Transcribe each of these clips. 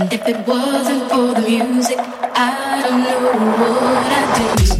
it wasn't for the music, I don't know.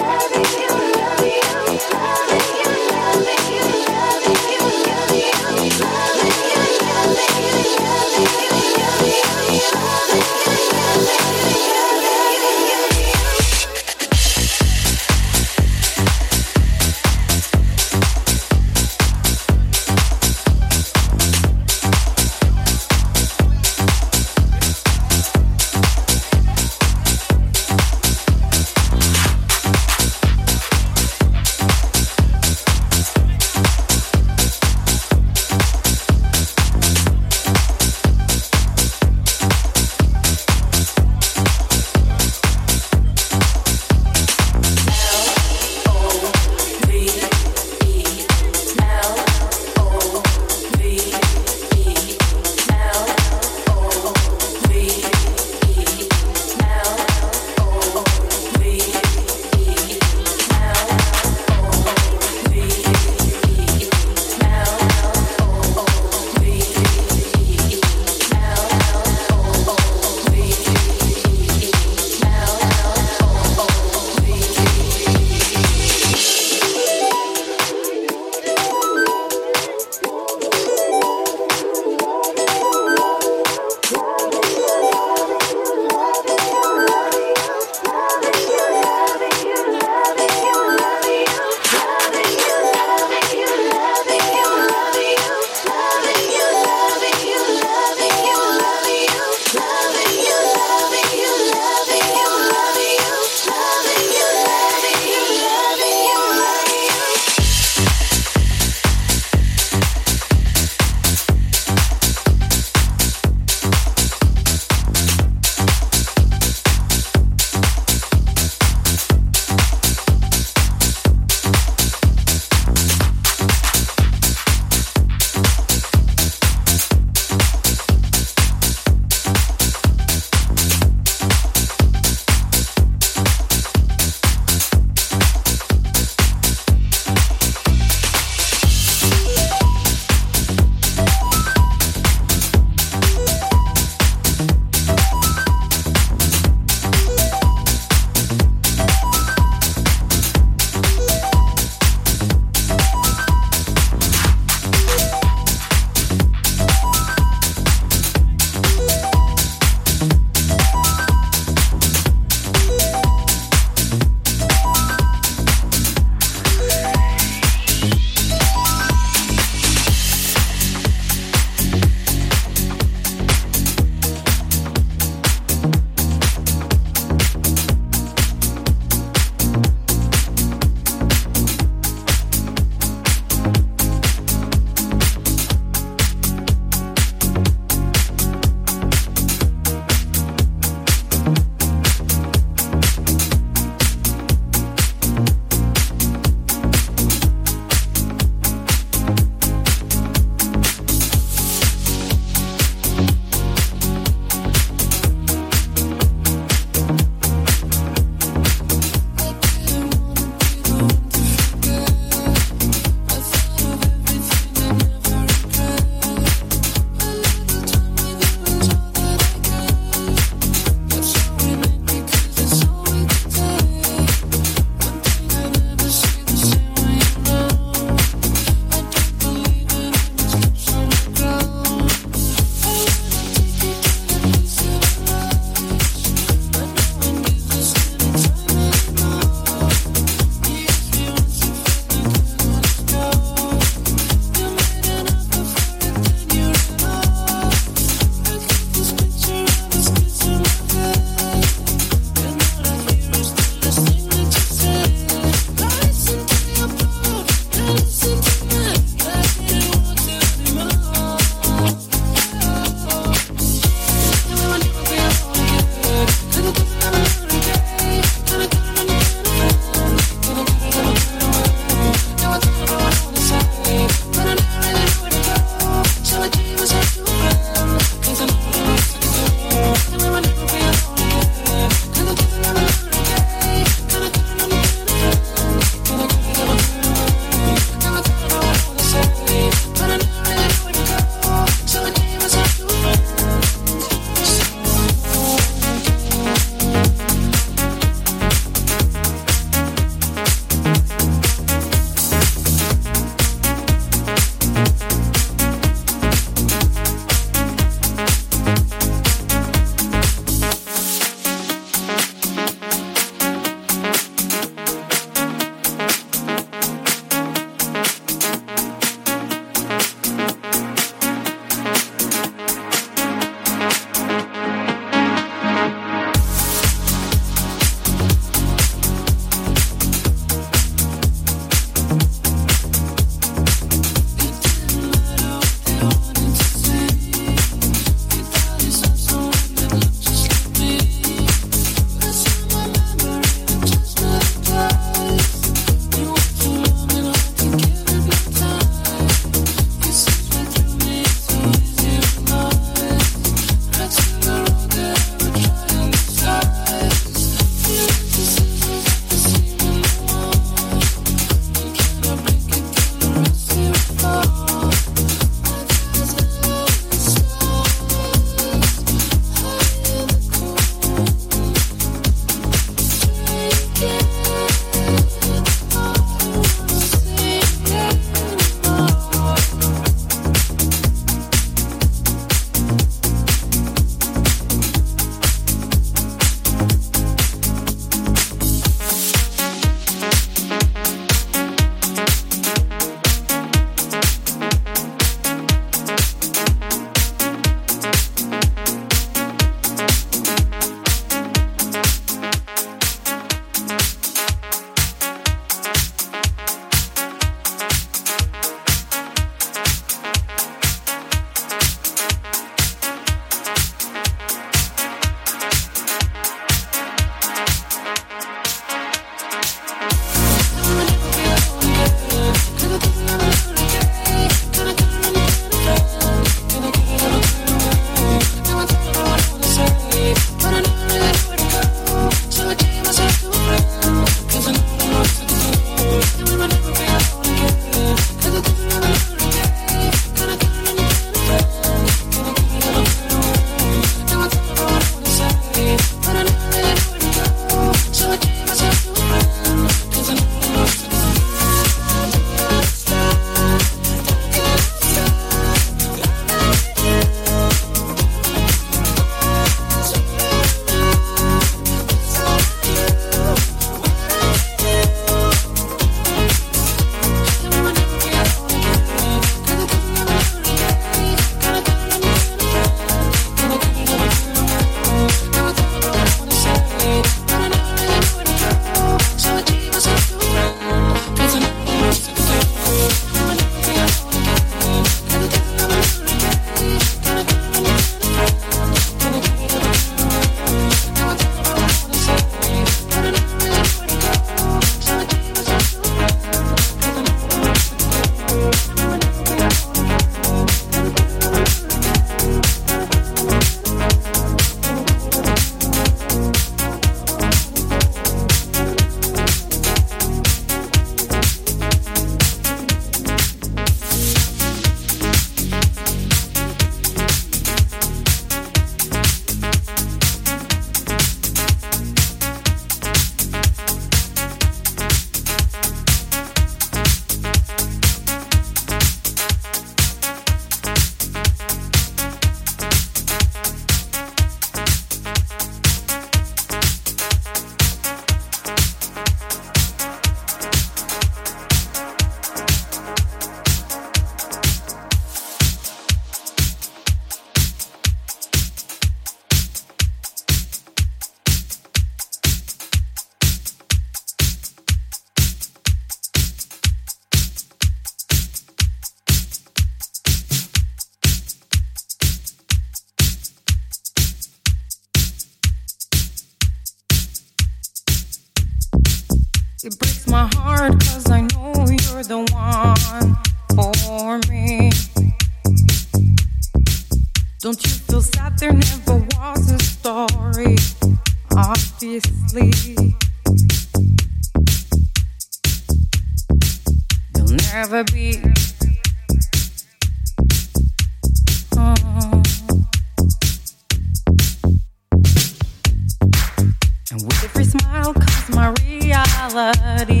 Every smile comes my reality.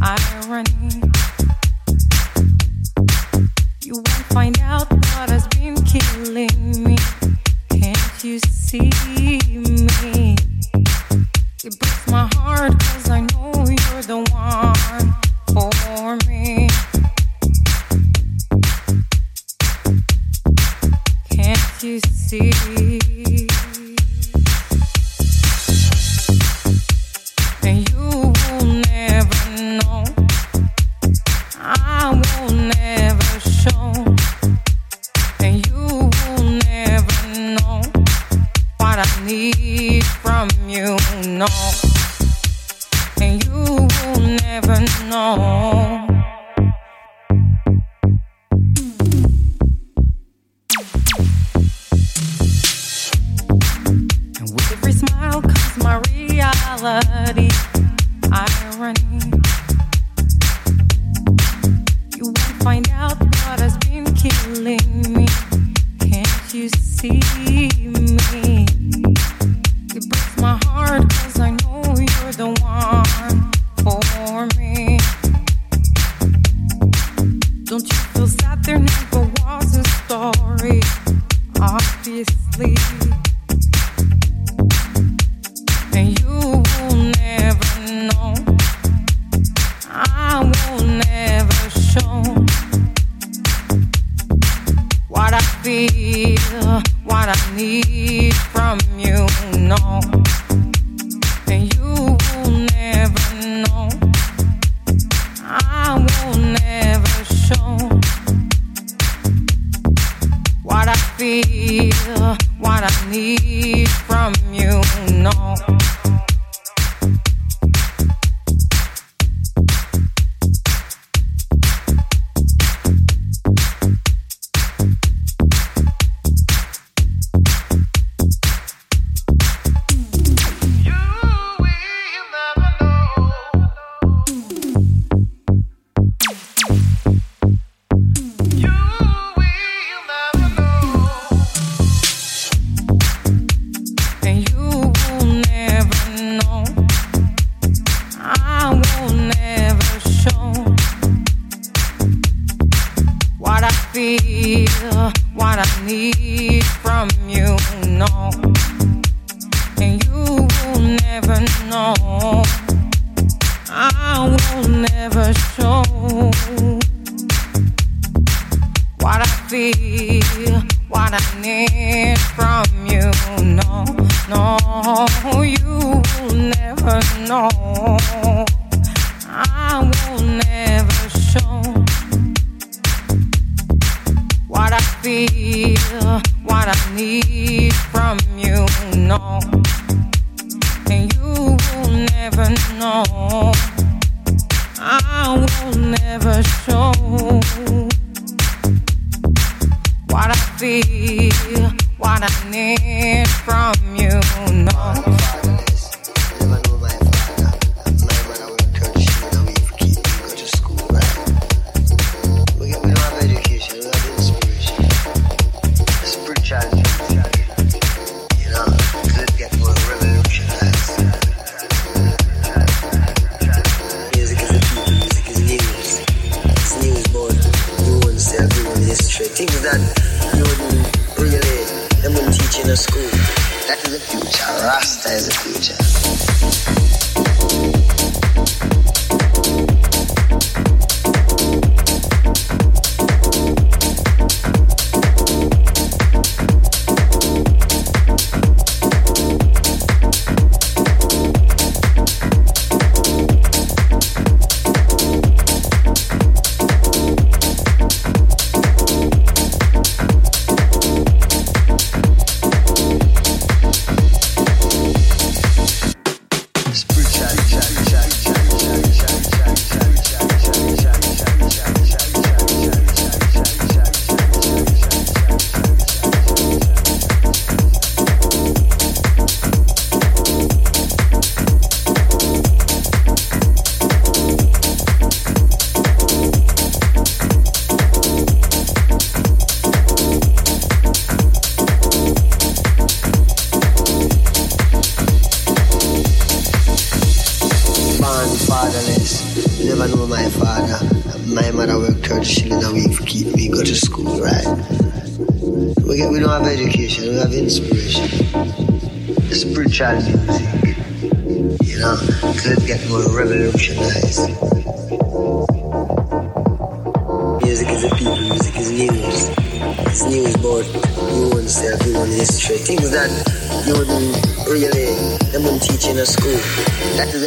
Irony. You won't find out what has been killing me. Can't you see me? It breaks my heart.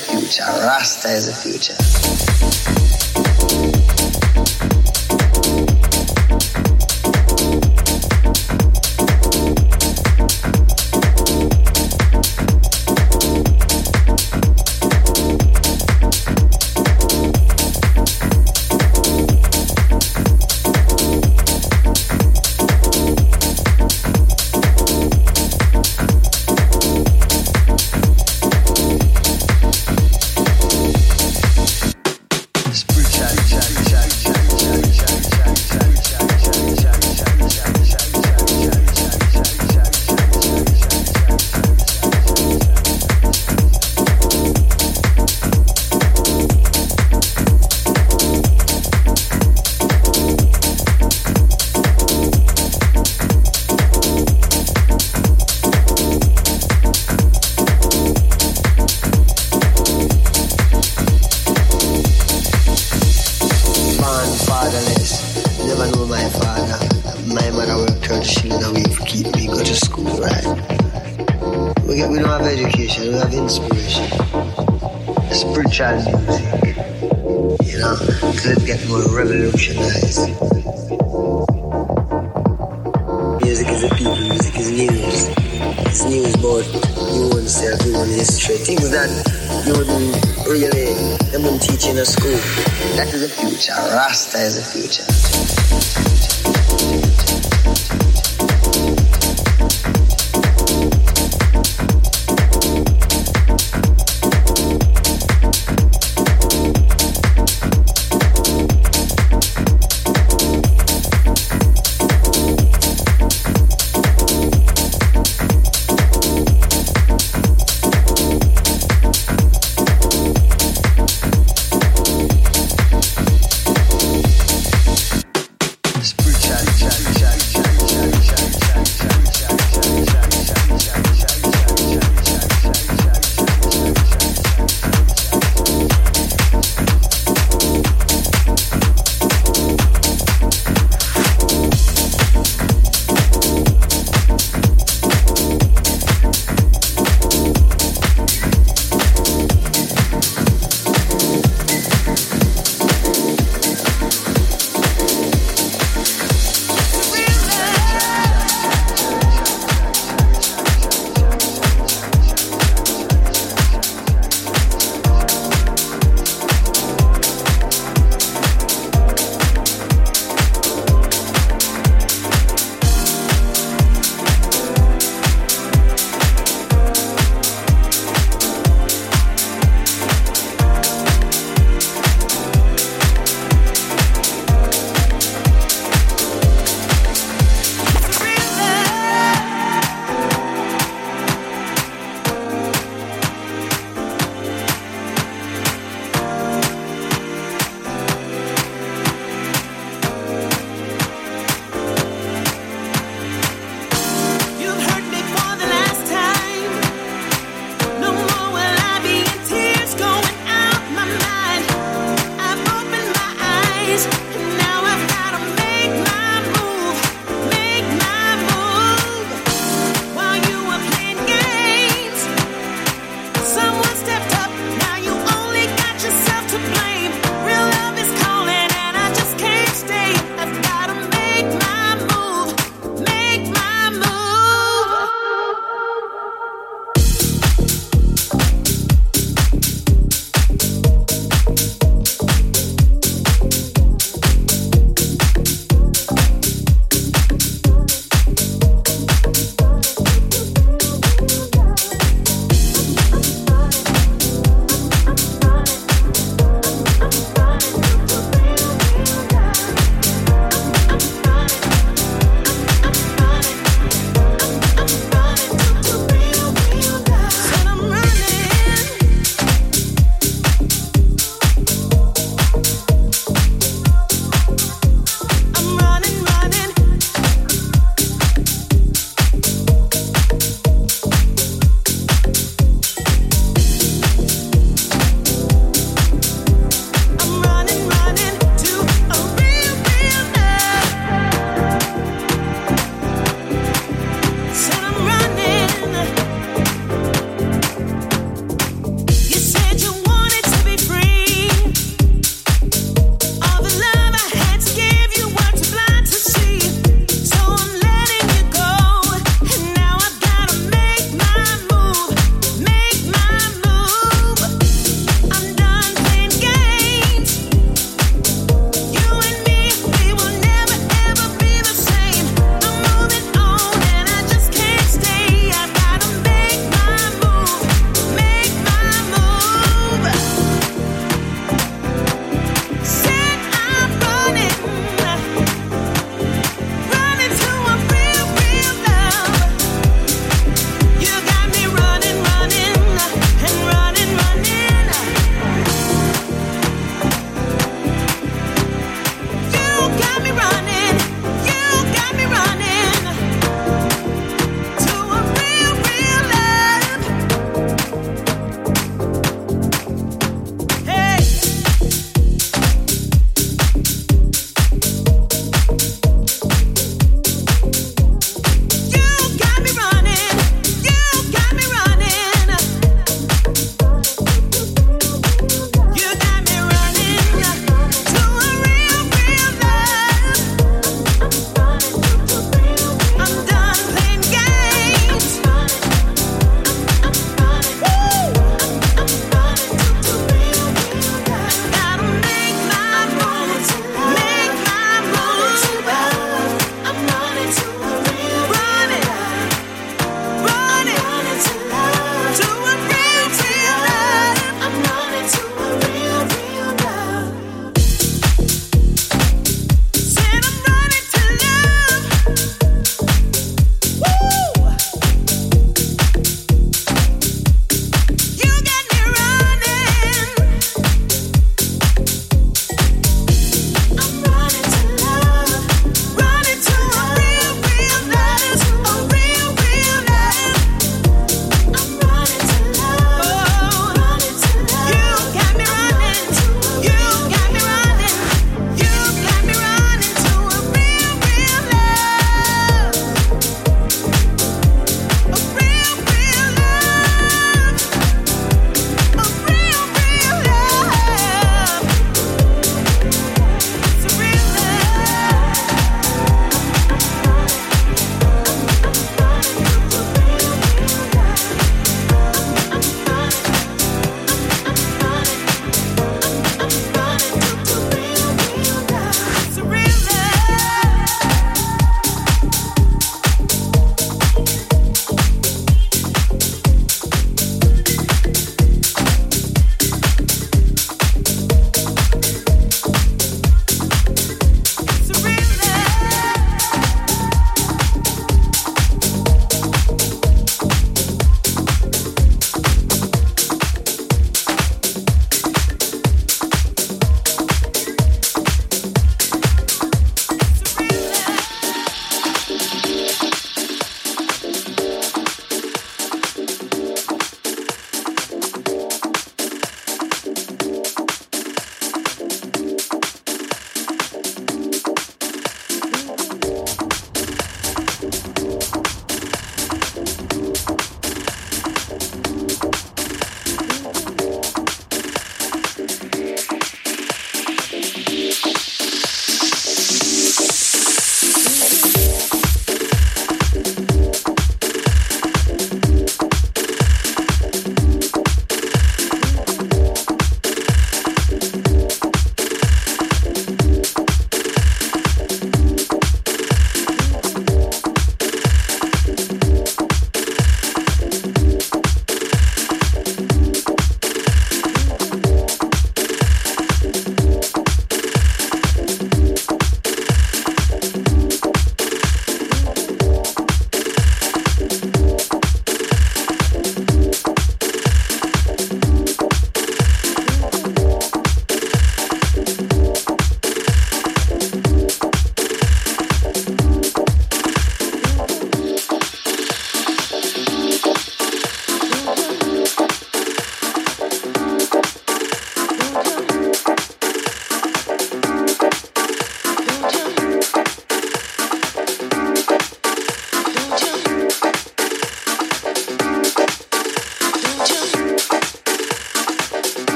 Future. Rasta is the future. you we, we go to school, right? We, get, we don't have education, we have inspiration. Spiritual music, you know, could get more revolutionized. Music is a people, music is news. It's news about you own self, your own history, things that you wouldn't really, they wouldn't teach in a school. That is the future, Rasta is the future.